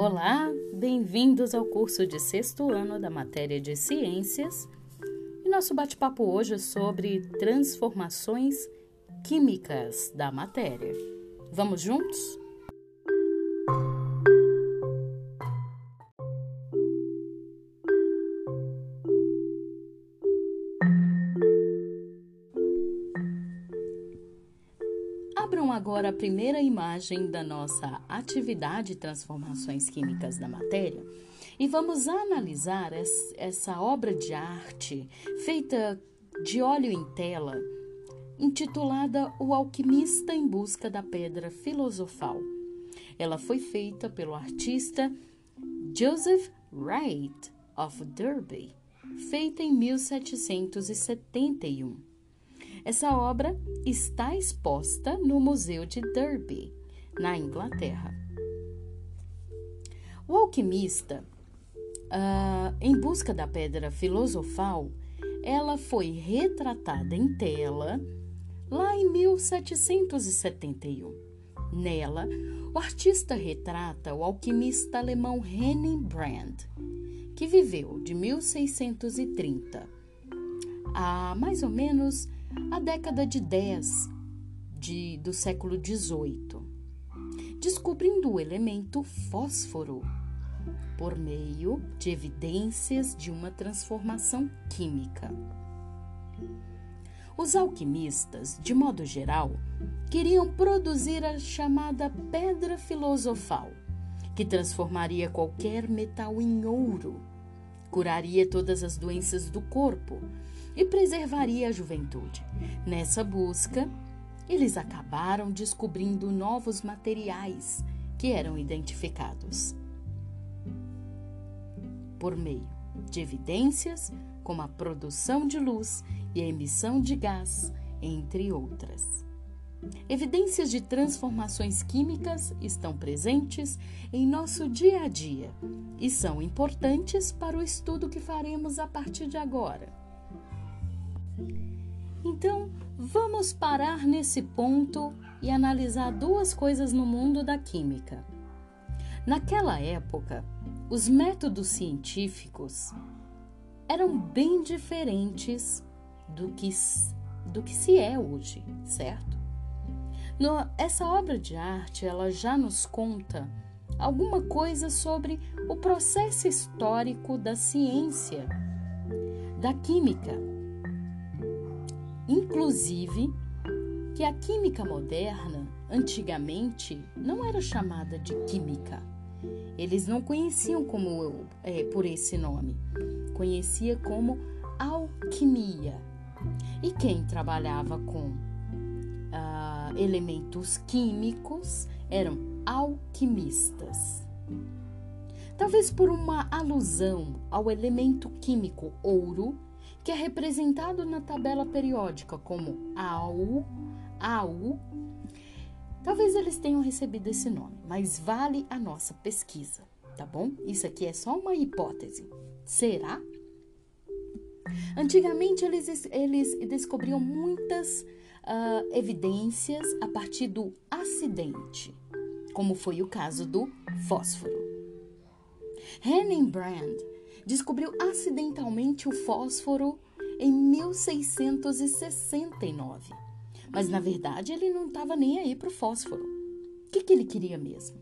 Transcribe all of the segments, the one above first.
Olá, bem-vindos ao curso de sexto ano da matéria de Ciências. E nosso bate-papo hoje é sobre transformações químicas da matéria. Vamos juntos? Agora a primeira imagem da nossa atividade de transformações químicas da matéria e vamos analisar essa obra de arte feita de óleo em tela, intitulada O Alquimista em Busca da Pedra Filosofal. Ela foi feita pelo artista Joseph Wright of Derby, feita em 1771. Essa obra está exposta no Museu de Derby, na Inglaterra. O alquimista, uh, em busca da pedra filosofal, ela foi retratada em tela lá em 1771. Nela, o artista retrata o alquimista alemão Henning Brand, que viveu de 1630 a mais ou menos a década de 10 de, do século 18, descobrindo o elemento fósforo por meio de evidências de uma transformação química. Os alquimistas, de modo geral, queriam produzir a chamada pedra filosofal, que transformaria qualquer metal em ouro, curaria todas as doenças do corpo e preservaria a juventude. Nessa busca, eles acabaram descobrindo novos materiais que eram identificados por meio de evidências como a produção de luz e a emissão de gás, entre outras. Evidências de transformações químicas estão presentes em nosso dia a dia e são importantes para o estudo que faremos a partir de agora. Então, vamos parar nesse ponto e analisar duas coisas no mundo da química. Naquela época, os métodos científicos eram bem diferentes do que, do que se é hoje, certo? No, essa obra de arte ela já nos conta alguma coisa sobre o processo histórico da ciência, da química Inclusive, que a química moderna, antigamente, não era chamada de química. Eles não conheciam como é, por esse nome, conhecia como alquimia. E quem trabalhava com ah, elementos químicos eram alquimistas. Talvez por uma alusão ao elemento químico ouro, que é representado na tabela periódica como AU, AU. Talvez eles tenham recebido esse nome, mas vale a nossa pesquisa, tá bom? Isso aqui é só uma hipótese. Será? Antigamente eles, eles descobriam muitas uh, evidências a partir do acidente, como foi o caso do fósforo. Henning Brand descobriu acidentalmente o fósforo em 1669. Mas na verdade ele não estava nem aí para o fósforo. O que, que ele queria mesmo?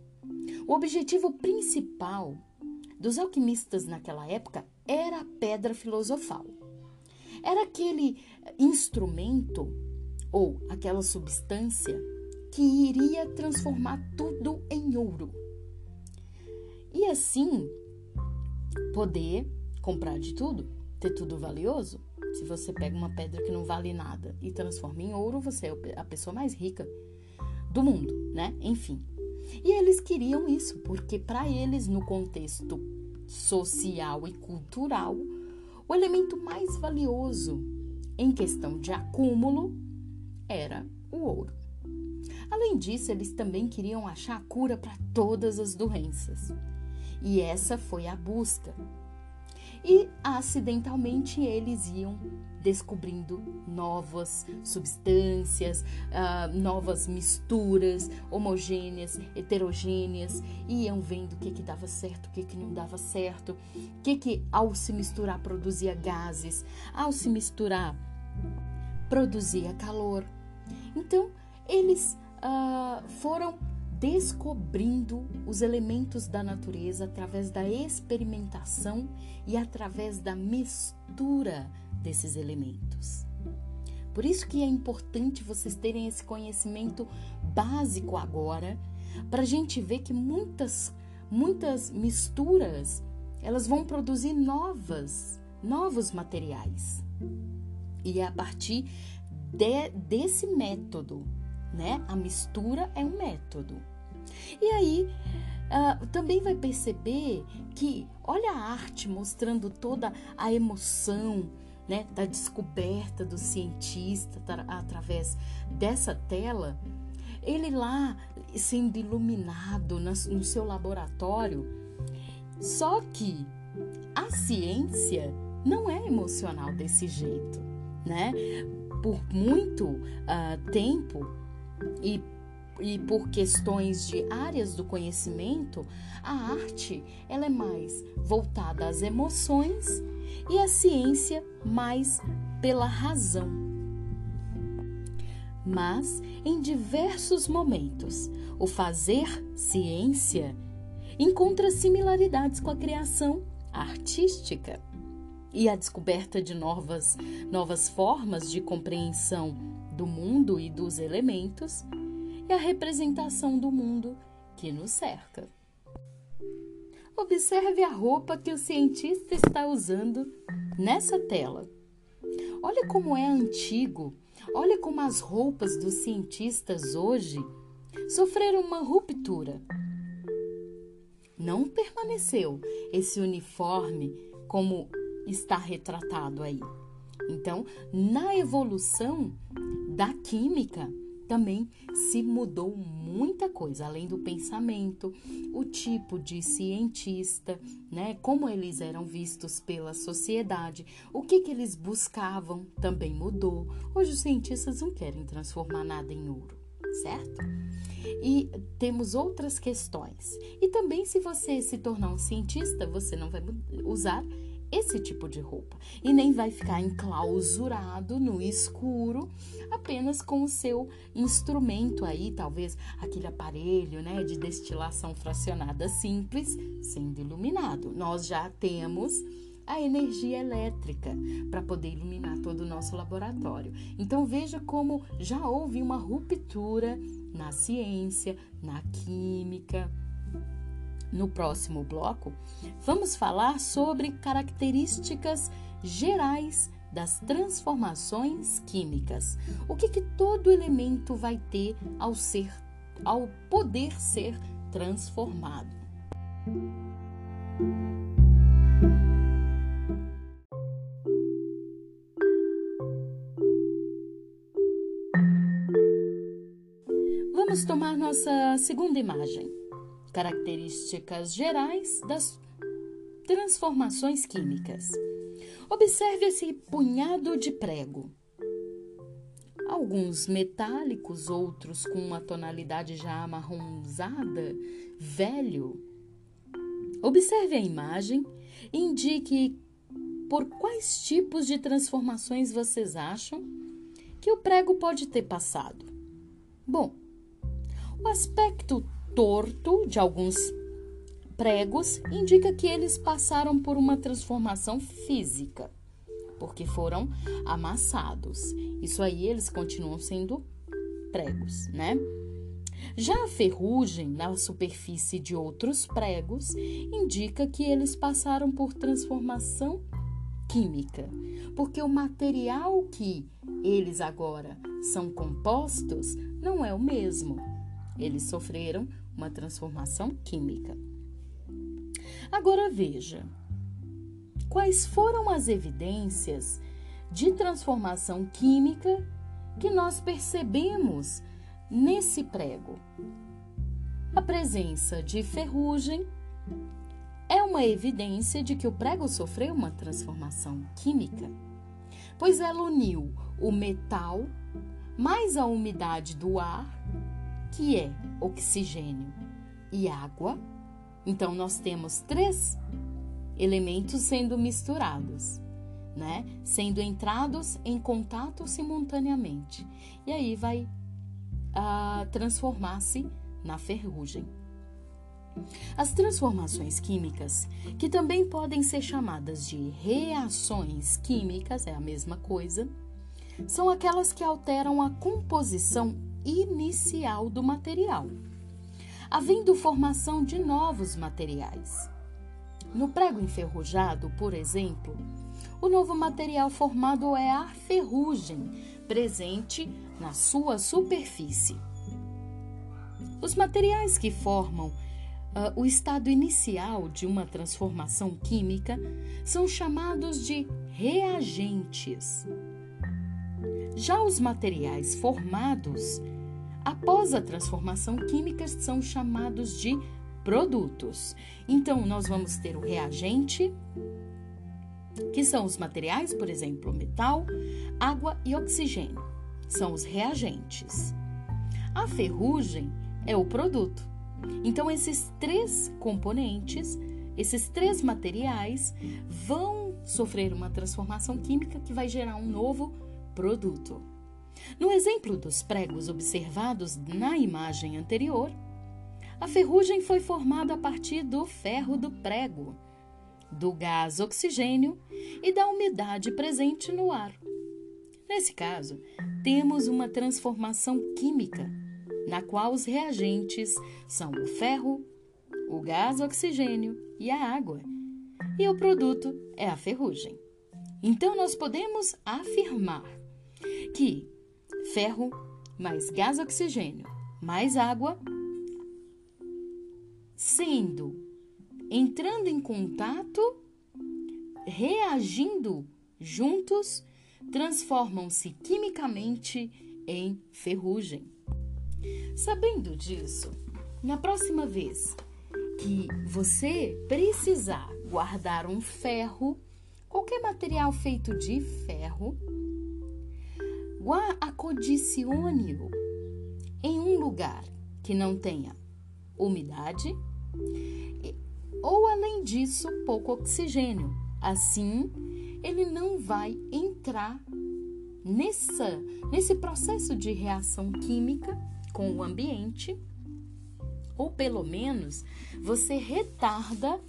O objetivo principal dos alquimistas naquela época era a pedra filosofal. Era aquele instrumento ou aquela substância que iria transformar tudo em ouro. E assim poder comprar de tudo, ter tudo valioso. Se você pega uma pedra que não vale nada e transforma em ouro, você é a pessoa mais rica do mundo, né? Enfim. E eles queriam isso, porque para eles, no contexto social e cultural, o elemento mais valioso em questão de acúmulo era o ouro. Além disso, eles também queriam achar a cura para todas as doenças. E essa foi a busca. e acidentalmente eles iam descobrindo novas substâncias, uh, novas misturas homogêneas, heterogêneas, iam vendo o que, que dava certo, o que, que não dava certo, o que, que ao se misturar produzia gases, ao se misturar produzia calor. Então, eles uh, foram descobrindo os elementos da natureza através da experimentação e através da mistura desses elementos. Por isso que é importante vocês terem esse conhecimento básico agora, para a gente ver que muitas, muitas misturas elas vão produzir novas, novos materiais. E é a partir de, desse método né? A mistura é um método. E aí uh, também vai perceber que olha a arte mostrando toda a emoção né, da descoberta do cientista através dessa tela. Ele lá sendo iluminado no seu laboratório. Só que a ciência não é emocional desse jeito, né? Por muito uh, tempo e, e por questões de áreas do conhecimento, a arte ela é mais voltada às emoções e a ciência mais pela razão. Mas em diversos momentos, o fazer ciência encontra similaridades com a criação artística e a descoberta de novas, novas formas de compreensão do mundo e dos elementos e a representação do mundo que nos cerca. Observe a roupa que o cientista está usando nessa tela. Olha como é antigo, olha como as roupas dos cientistas hoje sofreram uma ruptura. Não permaneceu esse uniforme como está retratado aí. Então, na evolução da química, também se mudou muita coisa, além do pensamento, o tipo de cientista, né, como eles eram vistos pela sociedade, o que, que eles buscavam também mudou. Hoje os cientistas não querem transformar nada em ouro, certo? E temos outras questões. E também, se você se tornar um cientista, você não vai usar esse tipo de roupa e nem vai ficar enclausurado no escuro apenas com o seu instrumento aí, talvez aquele aparelho, né, de destilação fracionada simples, sendo iluminado. Nós já temos a energia elétrica para poder iluminar todo o nosso laboratório. Então veja como já houve uma ruptura na ciência, na química, no próximo bloco, vamos falar sobre características gerais das transformações químicas. O que, que todo elemento vai ter ao ser, ao poder ser transformado. Vamos tomar nossa segunda imagem características gerais das transformações químicas. Observe esse punhado de prego. Alguns metálicos, outros com uma tonalidade já amarronzada, velho. Observe a imagem e indique por quais tipos de transformações vocês acham que o prego pode ter passado. Bom, o aspecto torto de alguns pregos indica que eles passaram por uma transformação física, porque foram amassados. Isso aí eles continuam sendo pregos, né? Já a ferrugem na superfície de outros pregos indica que eles passaram por transformação química, porque o material que eles agora são compostos não é o mesmo. Eles sofreram uma transformação química. Agora veja, quais foram as evidências de transformação química que nós percebemos nesse prego? A presença de ferrugem, é uma evidência de que o prego sofreu uma transformação química, pois ela uniu o metal mais a umidade do ar, que é oxigênio e água. Então, nós temos três elementos sendo misturados, né? Sendo entrados em contato simultaneamente. E aí vai uh, transformar-se na ferrugem. As transformações químicas, que também podem ser chamadas de reações químicas, é a mesma coisa, são aquelas que alteram a composição inicial do material, havendo formação de novos materiais. No prego enferrujado, por exemplo, o novo material formado é a ferrugem presente na sua superfície. Os materiais que formam uh, o estado inicial de uma transformação química são chamados de reagentes. Já os materiais formados após a transformação química são chamados de produtos. Então, nós vamos ter o reagente, que são os materiais, por exemplo, metal, água e oxigênio. São os reagentes. A ferrugem é o produto. Então, esses três componentes, esses três materiais, vão sofrer uma transformação química que vai gerar um novo produto. No exemplo dos pregos observados na imagem anterior, a ferrugem foi formada a partir do ferro do prego, do gás oxigênio e da umidade presente no ar. Nesse caso, temos uma transformação química na qual os reagentes são o ferro, o gás oxigênio e a água, e o produto é a ferrugem. Então, nós podemos afirmar que ferro mais gás oxigênio mais água, sendo entrando em contato, reagindo juntos, transformam-se quimicamente em ferrugem. Sabendo disso, na próxima vez que você precisar guardar um ferro, qualquer material feito de ferro, acondicione-o em um lugar que não tenha umidade ou, além disso, pouco oxigênio. Assim, ele não vai entrar nessa, nesse processo de reação química com o ambiente, ou pelo menos você retarda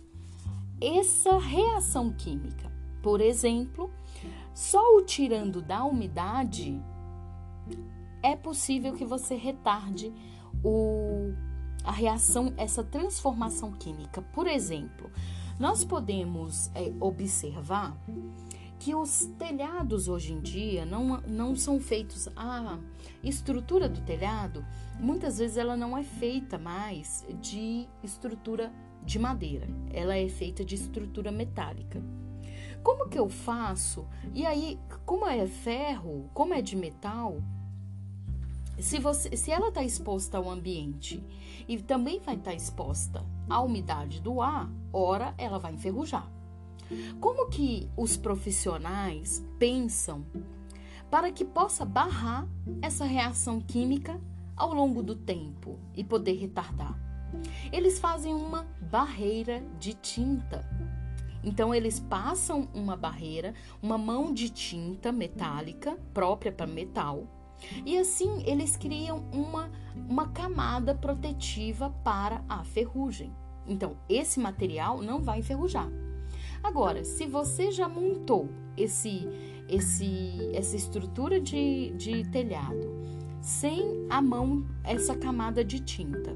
essa reação química. Por exemplo, só o tirando da umidade é possível que você retarde o, a reação, essa transformação química. Por exemplo, nós podemos é, observar que os telhados hoje em dia não, não são feitos. A estrutura do telhado, muitas vezes, ela não é feita mais de estrutura de madeira, ela é feita de estrutura metálica. Como que eu faço? E aí, como é ferro, como é de metal, se, você, se ela está exposta ao ambiente e também vai estar tá exposta à umidade do ar, ora ela vai enferrujar. Como que os profissionais pensam para que possa barrar essa reação química ao longo do tempo e poder retardar? Eles fazem uma barreira de tinta. Então eles passam uma barreira, uma mão de tinta metálica própria para metal, e assim eles criam uma, uma camada protetiva para a ferrugem. Então, esse material não vai enferrujar. Agora, se você já montou esse, esse, essa estrutura de, de telhado sem a mão, essa camada de tinta,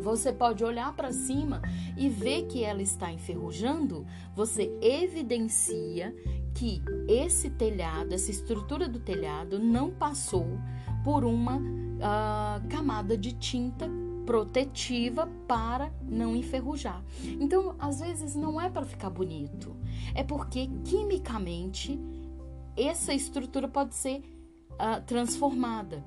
você pode olhar para cima e ver que ela está enferrujando, você evidencia que esse telhado, essa estrutura do telhado, não passou por uma uh, camada de tinta protetiva para não enferrujar. Então, às vezes não é para ficar bonito, é porque quimicamente essa estrutura pode ser uh, transformada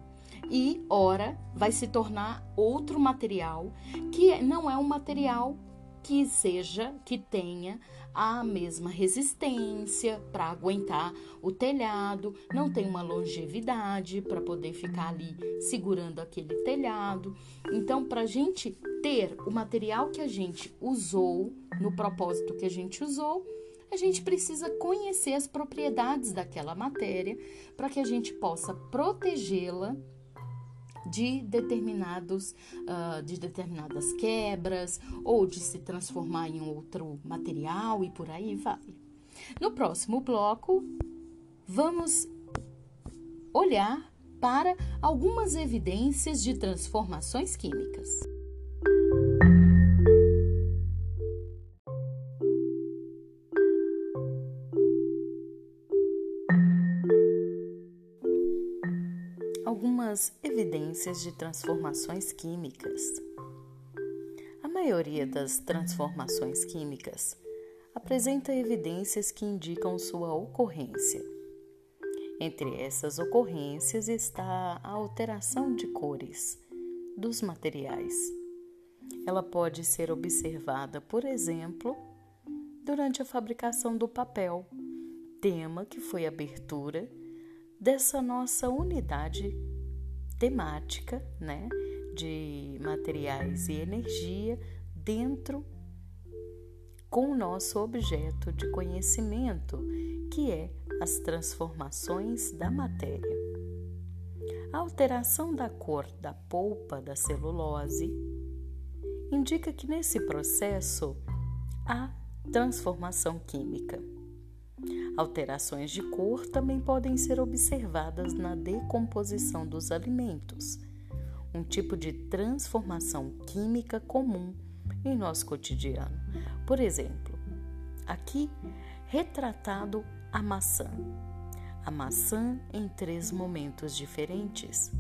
e ora vai se tornar outro material que não é um material que seja, que tenha a mesma resistência para aguentar o telhado, não tem uma longevidade para poder ficar ali segurando aquele telhado. Então, para a gente ter o material que a gente usou, no propósito que a gente usou, a gente precisa conhecer as propriedades daquela matéria para que a gente possa protegê-la de determinados uh, de determinadas quebras ou de se transformar em outro material e por aí vai. No próximo bloco, vamos olhar para algumas evidências de transformações químicas. De transformações químicas. A maioria das transformações químicas apresenta evidências que indicam sua ocorrência. Entre essas ocorrências está a alteração de cores dos materiais. Ela pode ser observada, por exemplo, durante a fabricação do papel, tema que foi abertura dessa nossa unidade temática, né, de materiais e energia dentro com o nosso objeto de conhecimento, que é as transformações da matéria. A alteração da cor da polpa da celulose indica que nesse processo há transformação química. Alterações de cor também podem ser observadas na decomposição dos alimentos, um tipo de transformação química comum em nosso cotidiano. Por exemplo, aqui retratado a maçã. A maçã em três momentos diferentes,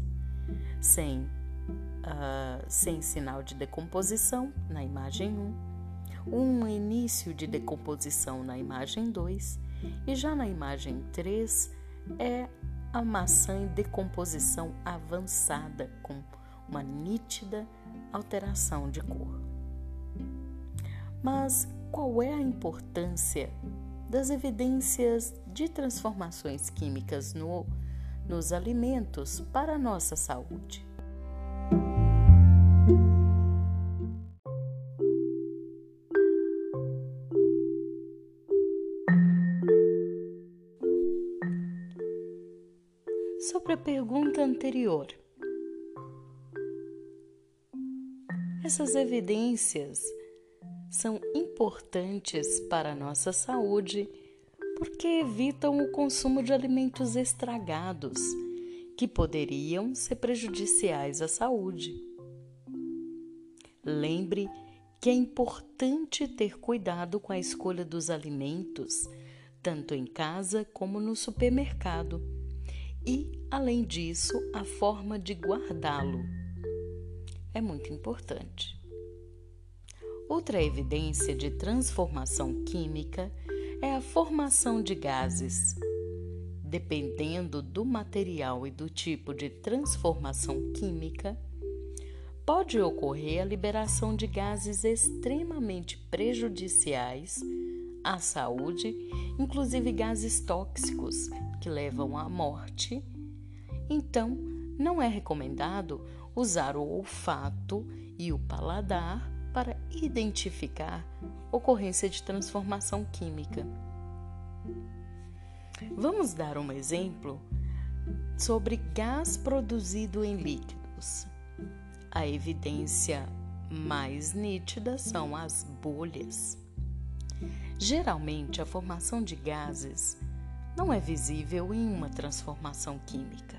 sem, uh, sem sinal de decomposição na imagem 1, um início de decomposição na imagem 2 e já na imagem 3 é a maçã em decomposição avançada, com uma nítida alteração de cor. Mas qual é a importância das evidências de transformações químicas no, nos alimentos para a nossa saúde? Sobre a pergunta anterior, essas evidências são importantes para a nossa saúde porque evitam o consumo de alimentos estragados que poderiam ser prejudiciais à saúde. Lembre que é importante ter cuidado com a escolha dos alimentos, tanto em casa como no supermercado e, além disso, a forma de guardá-lo. É muito importante. Outra evidência de transformação química é a formação de gases. Dependendo do material e do tipo de transformação química, pode ocorrer a liberação de gases extremamente prejudiciais à saúde, inclusive gases tóxicos que levam à morte, então não é recomendado usar o olfato e o paladar para identificar ocorrência de transformação química. Vamos dar um exemplo sobre gás produzido em líquidos. A evidência mais nítida são as bolhas. Geralmente, a formação de gases não é visível em uma transformação química.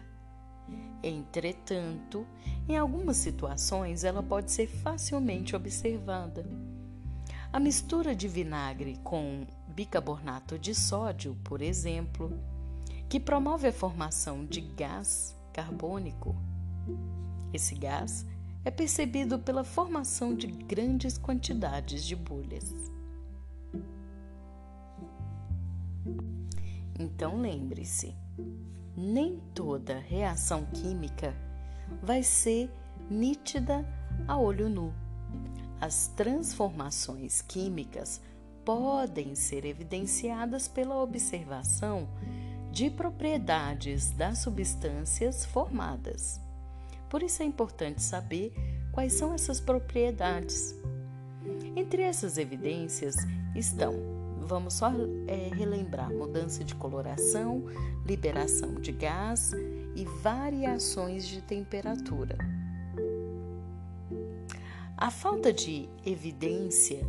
Entretanto, em algumas situações ela pode ser facilmente observada. A mistura de vinagre com bicarbonato de sódio, por exemplo, que promove a formação de gás carbônico. Esse gás é percebido pela formação de grandes quantidades de bolhas. Então lembre-se, nem toda reação química vai ser nítida a olho nu. As transformações químicas podem ser evidenciadas pela observação de propriedades das substâncias formadas. Por isso é importante saber quais são essas propriedades. Entre essas evidências estão, vamos só é, relembrar, mudança de coloração, liberação de gás e variações de temperatura. A falta de evidência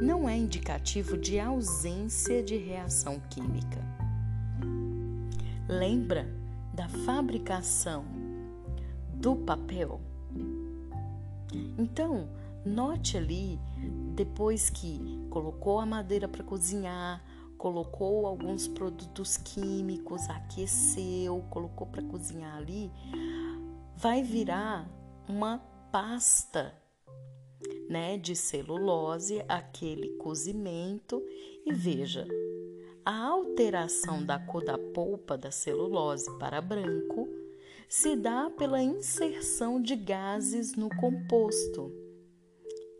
não é indicativo de ausência de reação química. Lembra da fabricação do papel? Então, note ali, depois que colocou a madeira para cozinhar, colocou alguns produtos químicos, aqueceu, colocou para cozinhar ali, vai virar uma pasta né, de celulose, aquele cozimento. E veja, a alteração da cor da polpa da celulose para branco se dá pela inserção de gases no composto.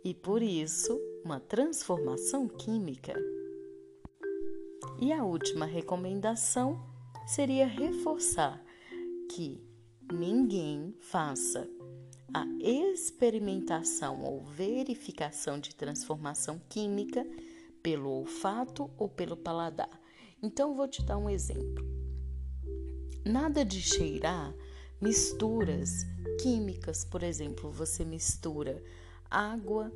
E, por isso, uma transformação química. E a última recomendação seria reforçar que ninguém faça a experimentação ou verificação de transformação química pelo olfato ou pelo paladar. Então, vou te dar um exemplo. Nada de cheirar misturas químicas, por exemplo, você mistura água,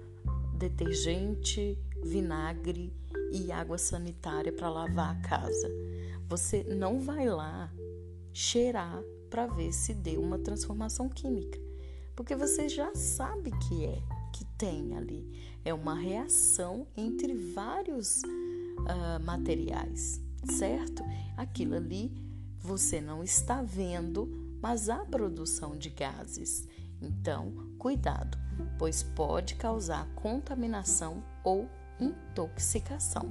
detergente, vinagre e água sanitária para lavar a casa. Você não vai lá cheirar para ver se deu uma transformação química, porque você já sabe que é que tem ali. É uma reação entre vários uh, materiais, certo? Aquilo ali você não está vendo, mas há produção de gases. Então, cuidado, pois pode causar contaminação ou intoxicação.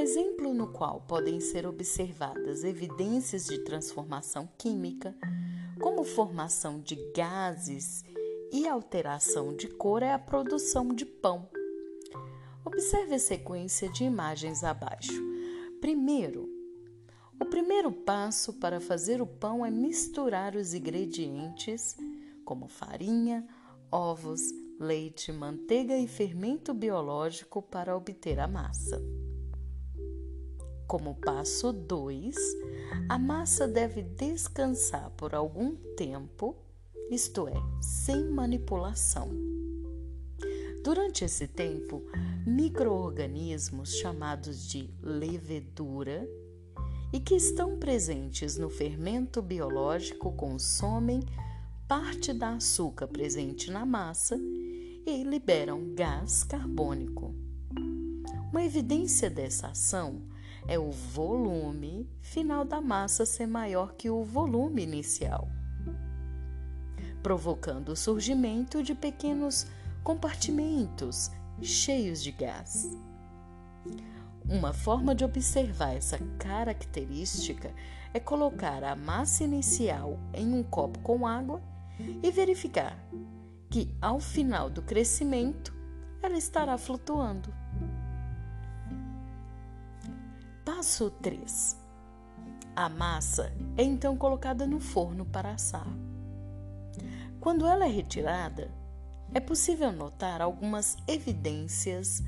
exemplo no qual podem ser observadas evidências de transformação química, como formação de gases e alteração de cor, é a produção de pão. Observe a sequência de imagens abaixo. Primeiro, o primeiro passo para fazer o pão é misturar os ingredientes, como farinha, ovos, leite, manteiga e fermento biológico, para obter a massa. Como passo 2, a massa deve descansar por algum tempo, isto é, sem manipulação. Durante esse tempo, microorganismos chamados de levedura e que estão presentes no fermento biológico consomem parte da açúcar presente na massa e liberam gás carbônico. Uma evidência dessa ação é o volume final da massa ser maior que o volume inicial, provocando o surgimento de pequenos compartimentos cheios de gás. Uma forma de observar essa característica é colocar a massa inicial em um copo com água e verificar que, ao final do crescimento, ela estará flutuando. Passo 3. A massa é então colocada no forno para assar. Quando ela é retirada, é possível notar algumas evidências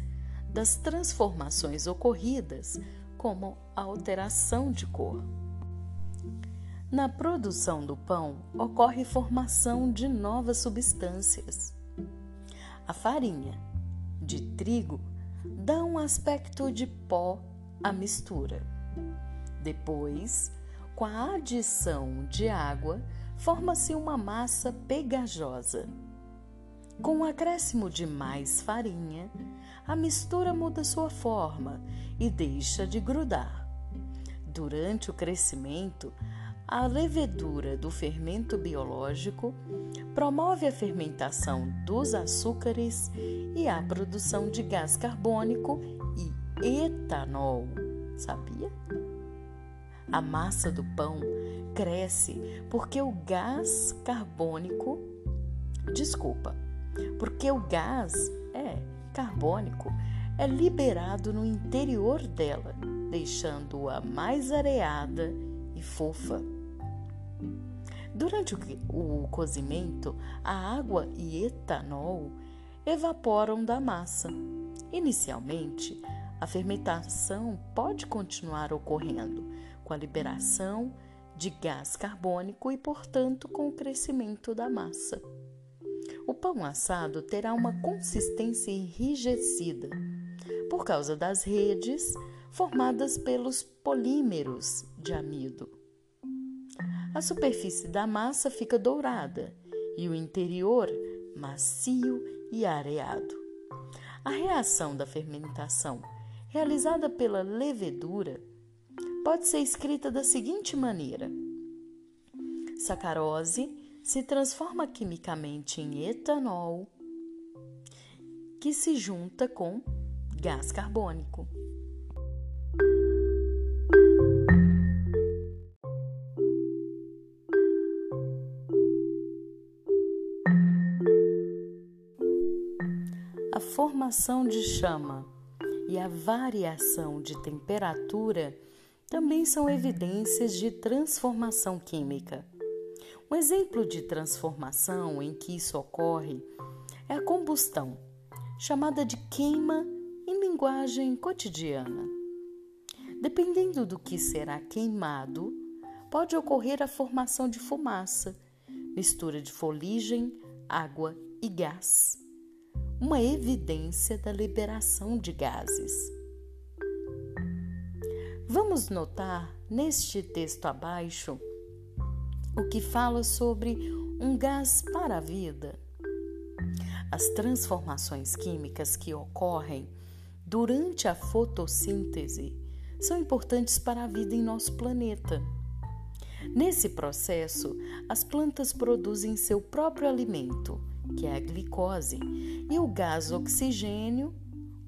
das transformações ocorridas, como a alteração de cor. Na produção do pão ocorre formação de novas substâncias. A farinha de trigo dá um aspecto de pó a mistura. Depois, com a adição de água, forma-se uma massa pegajosa. Com o acréscimo de mais farinha, a mistura muda sua forma e deixa de grudar. Durante o crescimento, a levedura do fermento biológico promove a fermentação dos açúcares e a produção de gás carbônico e etanol. Sabia? A massa do pão cresce porque o gás carbônico, desculpa, porque o gás é carbônico é liberado no interior dela, deixando-a mais areada e fofa. Durante o cozimento, a água e etanol evaporam da massa. Inicialmente, a fermentação pode continuar ocorrendo com a liberação de gás carbônico e, portanto, com o crescimento da massa. O pão assado terá uma consistência enrijecida por causa das redes formadas pelos polímeros de amido. A superfície da massa fica dourada e o interior macio e areado. A reação da fermentação, realizada pela levedura, pode ser escrita da seguinte maneira: sacarose se transforma quimicamente em etanol, que se junta com gás carbônico. A formação de chama e a variação de temperatura também são evidências de transformação química. Um exemplo de transformação em que isso ocorre é a combustão, chamada de queima linguagem cotidiana. Dependendo do que será queimado, pode ocorrer a formação de fumaça, mistura de foligem, água e gás, uma evidência da liberação de gases. Vamos notar neste texto abaixo o que fala sobre um gás para a vida. As transformações químicas que ocorrem durante a fotossíntese são importantes para a vida em nosso planeta. Nesse processo, as plantas produzem seu próprio alimento, que é a glicose, e o gás oxigênio,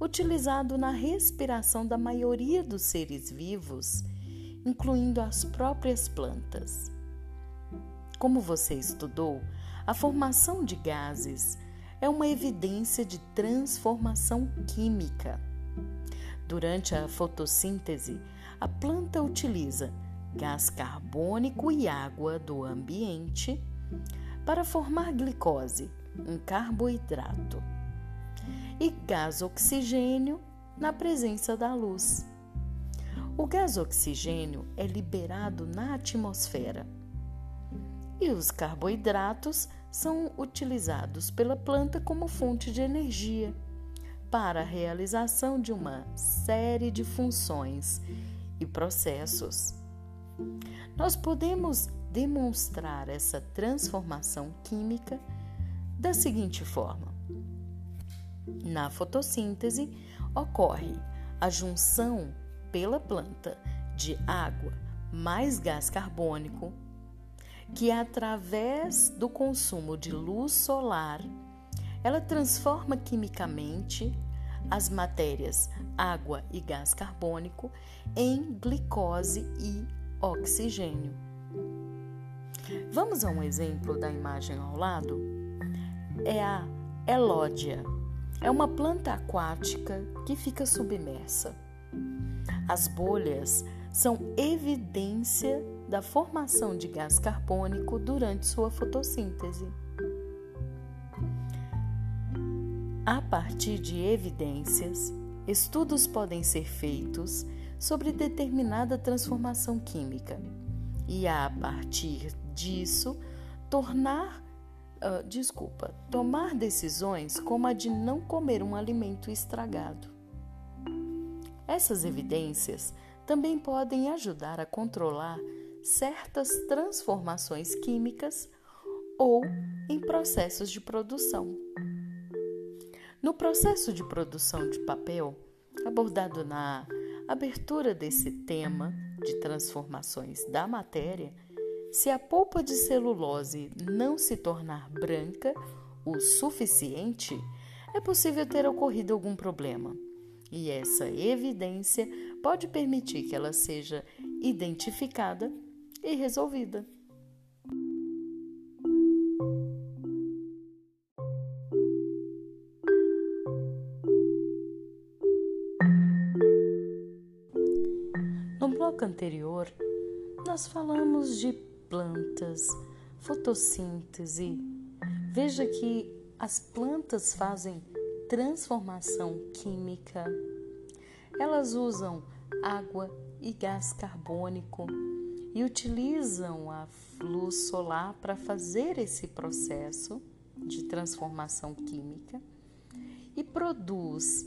utilizado na respiração da maioria dos seres vivos, incluindo as próprias plantas. Como você estudou, a formação de gases é uma evidência de transformação química. Durante a fotossíntese, a planta utiliza gás carbônico e água do ambiente para formar glicose, um carboidrato, e gás oxigênio na presença da luz. O gás oxigênio é liberado na atmosfera e os carboidratos são utilizados pela planta como fonte de energia para a realização de uma série de funções e processos. Nós podemos demonstrar essa transformação química da seguinte forma: na fotossíntese ocorre a junção pela planta de água mais gás carbônico, que através do consumo de luz solar ela transforma quimicamente as matérias água e gás carbônico em glicose e oxigênio. Vamos a um exemplo da imagem ao lado? É a elódia. É uma planta aquática que fica submersa. As bolhas são evidência da formação de gás carbônico durante sua fotossíntese. A partir de evidências, estudos podem ser feitos sobre determinada transformação química e a partir disso tornar uh, desculpa, tomar decisões como a de não comer um alimento estragado. Essas evidências também podem ajudar a controlar certas transformações químicas ou em processos de produção. No processo de produção de papel, abordado na abertura desse tema de transformações da matéria, Se a polpa de celulose não se tornar branca o suficiente, é possível ter ocorrido algum problema. E essa evidência pode permitir que ela seja identificada e resolvida. No bloco anterior, nós falamos de plantas, fotossíntese. Veja que as plantas fazem transformação química. Elas usam água e gás carbônico e utilizam a luz solar para fazer esse processo de transformação química e produz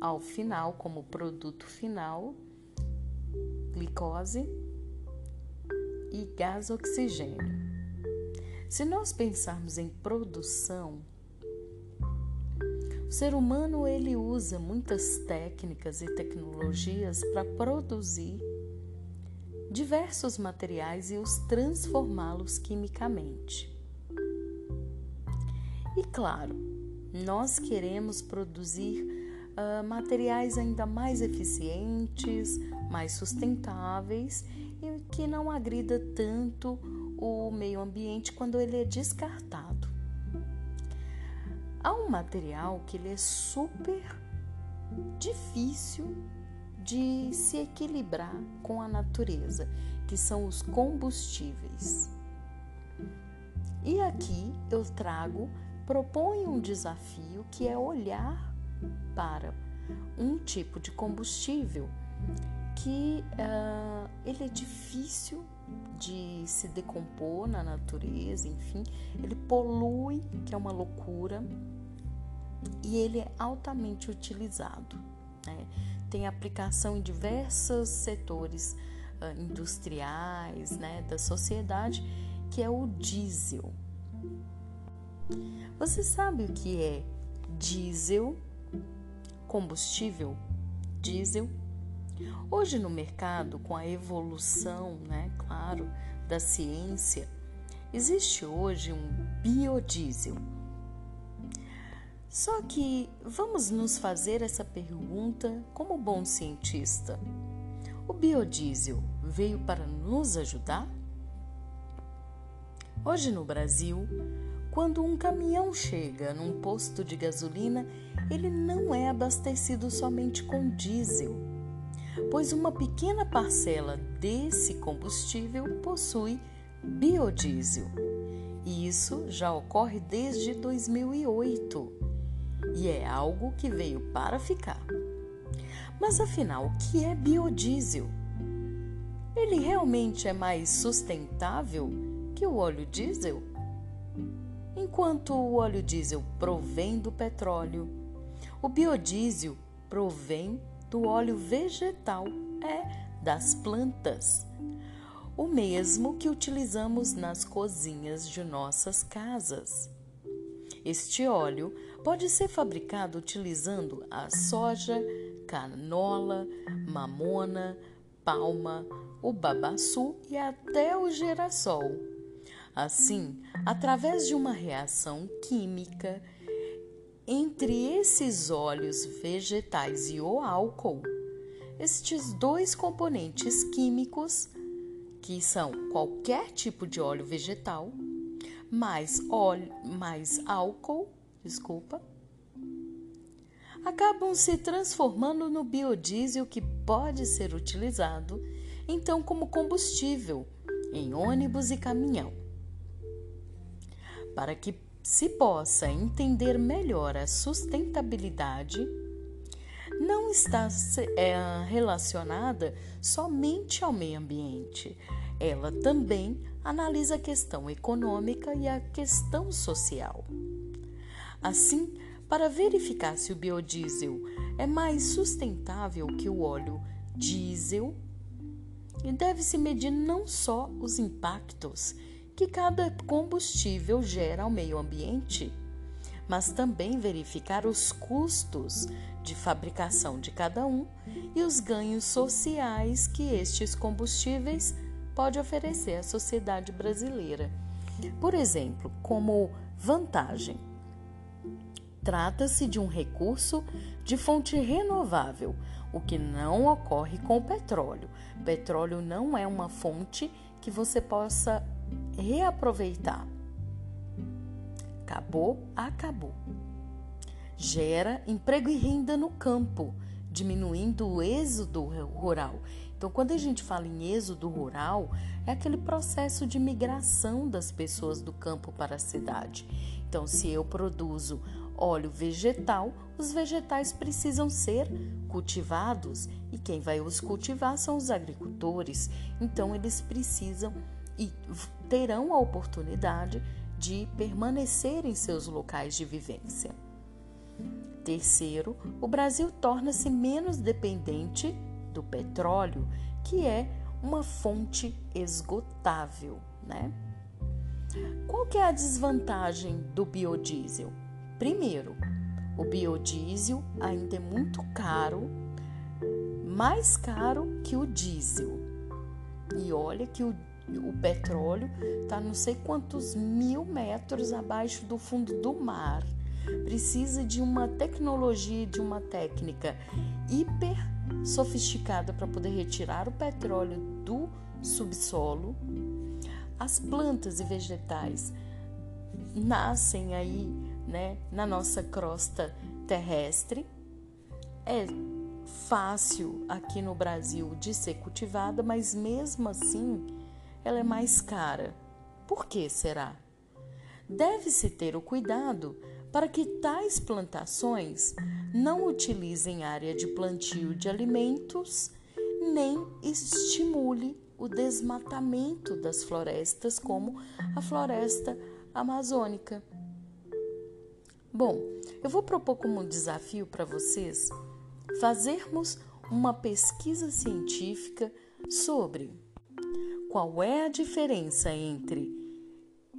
ao final, como produto final, glicose e gás oxigênio. Se nós pensarmos em produção, o ser humano ele usa muitas técnicas e tecnologias para produzir diversos materiais e os transformá-los quimicamente. E claro, nós queremos produzir uh, materiais ainda mais eficientes, mais sustentáveis e que não agrida tanto o meio ambiente quando ele é descartado. Há um material que ele é super difícil de se equilibrar com a natureza, que são os combustíveis. E aqui eu trago, proponho um desafio que é olhar para um tipo de combustível que uh, ele é difícil de se decompor na natureza, enfim, ele polui, que é uma loucura, e ele é altamente utilizado. Né? Tem aplicação em diversos setores uh, industriais né, da sociedade, que é o diesel. Você sabe o que é diesel? Combustível diesel Hoje no mercado, com a evolução, né, claro, da ciência, existe hoje um biodiesel. Só que vamos nos fazer essa pergunta como bom cientista. O biodiesel veio para nos ajudar? Hoje no Brasil, quando um caminhão chega num posto de gasolina, ele não é abastecido somente com diesel pois uma pequena parcela desse combustível possui biodiesel. E isso já ocorre desde 2008 e é algo que veio para ficar. Mas afinal, o que é biodiesel? Ele realmente é mais sustentável que o óleo diesel? Enquanto o óleo diesel provém do petróleo, o biodiesel provém do óleo vegetal, é das plantas. O mesmo que utilizamos nas cozinhas de nossas casas. Este óleo pode ser fabricado utilizando a soja, canola, mamona, palma, o babaçu e até o girassol. Assim, através de uma reação química, entre esses óleos vegetais e o álcool, estes dois componentes químicos, que são qualquer tipo de óleo vegetal, mais óleo, mais álcool, desculpa, acabam se transformando no biodiesel que pode ser utilizado então como combustível em ônibus e caminhão. Para que se possa entender melhor a sustentabilidade, não está é, relacionada somente ao meio ambiente. Ela também analisa a questão econômica e a questão social. Assim, para verificar se o biodiesel é mais sustentável que o óleo diesel, deve-se medir não só os impactos que cada combustível gera ao meio ambiente, mas também verificar os custos de fabricação de cada um e os ganhos sociais que estes combustíveis pode oferecer à sociedade brasileira. Por exemplo, como vantagem, trata-se de um recurso de fonte renovável, o que não ocorre com o petróleo. petróleo não é uma fonte que você possa reaproveitar. Acabou, acabou. Gera emprego e renda no campo, diminuindo o êxodo rural. Então, quando a gente fala em êxodo rural, é aquele processo de migração das pessoas do campo para a cidade. Então, se eu produzo óleo vegetal, os vegetais precisam ser cultivados e quem vai os cultivar são os agricultores. Então, eles precisam e terão a oportunidade de permanecer em seus locais de vivência. Terceiro, o Brasil torna-se menos dependente do petróleo, que é uma fonte esgotável, né? Qual que é a desvantagem do biodiesel? Primeiro, o biodiesel ainda é muito caro, mais caro que o diesel. E olha que o, o petróleo está não sei quantos mil metros abaixo do fundo do mar. Precisa de uma tecnologia, de uma técnica hiper sofisticada para poder retirar o petróleo do subsolo. As plantas e vegetais nascem aí, né, na nossa crosta terrestre. É fácil aqui no Brasil de ser cultivada, mas mesmo assim ela é mais cara. Por que será? Deve-se ter o cuidado para que tais plantações não utilizem área de plantio de alimentos nem estimule o desmatamento das florestas, como a floresta amazônica. Bom, eu vou propor como desafio para vocês fazermos uma pesquisa científica sobre qual é a diferença entre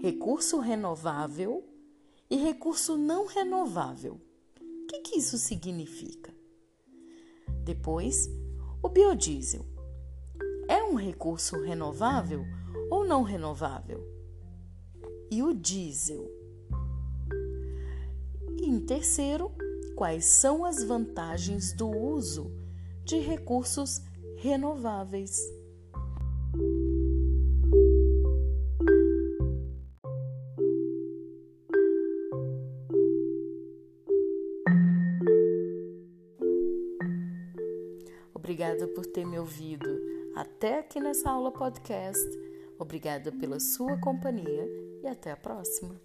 recurso renovável e recurso não renovável. O que, que isso significa? Depois, o biodiesel é um recurso renovável ou não renovável? E o diesel? E em terceiro, quais são as vantagens do uso de recursos renováveis? Obrigada por ter me ouvido até aqui nessa aula podcast. Obrigada pela sua companhia e até a próxima.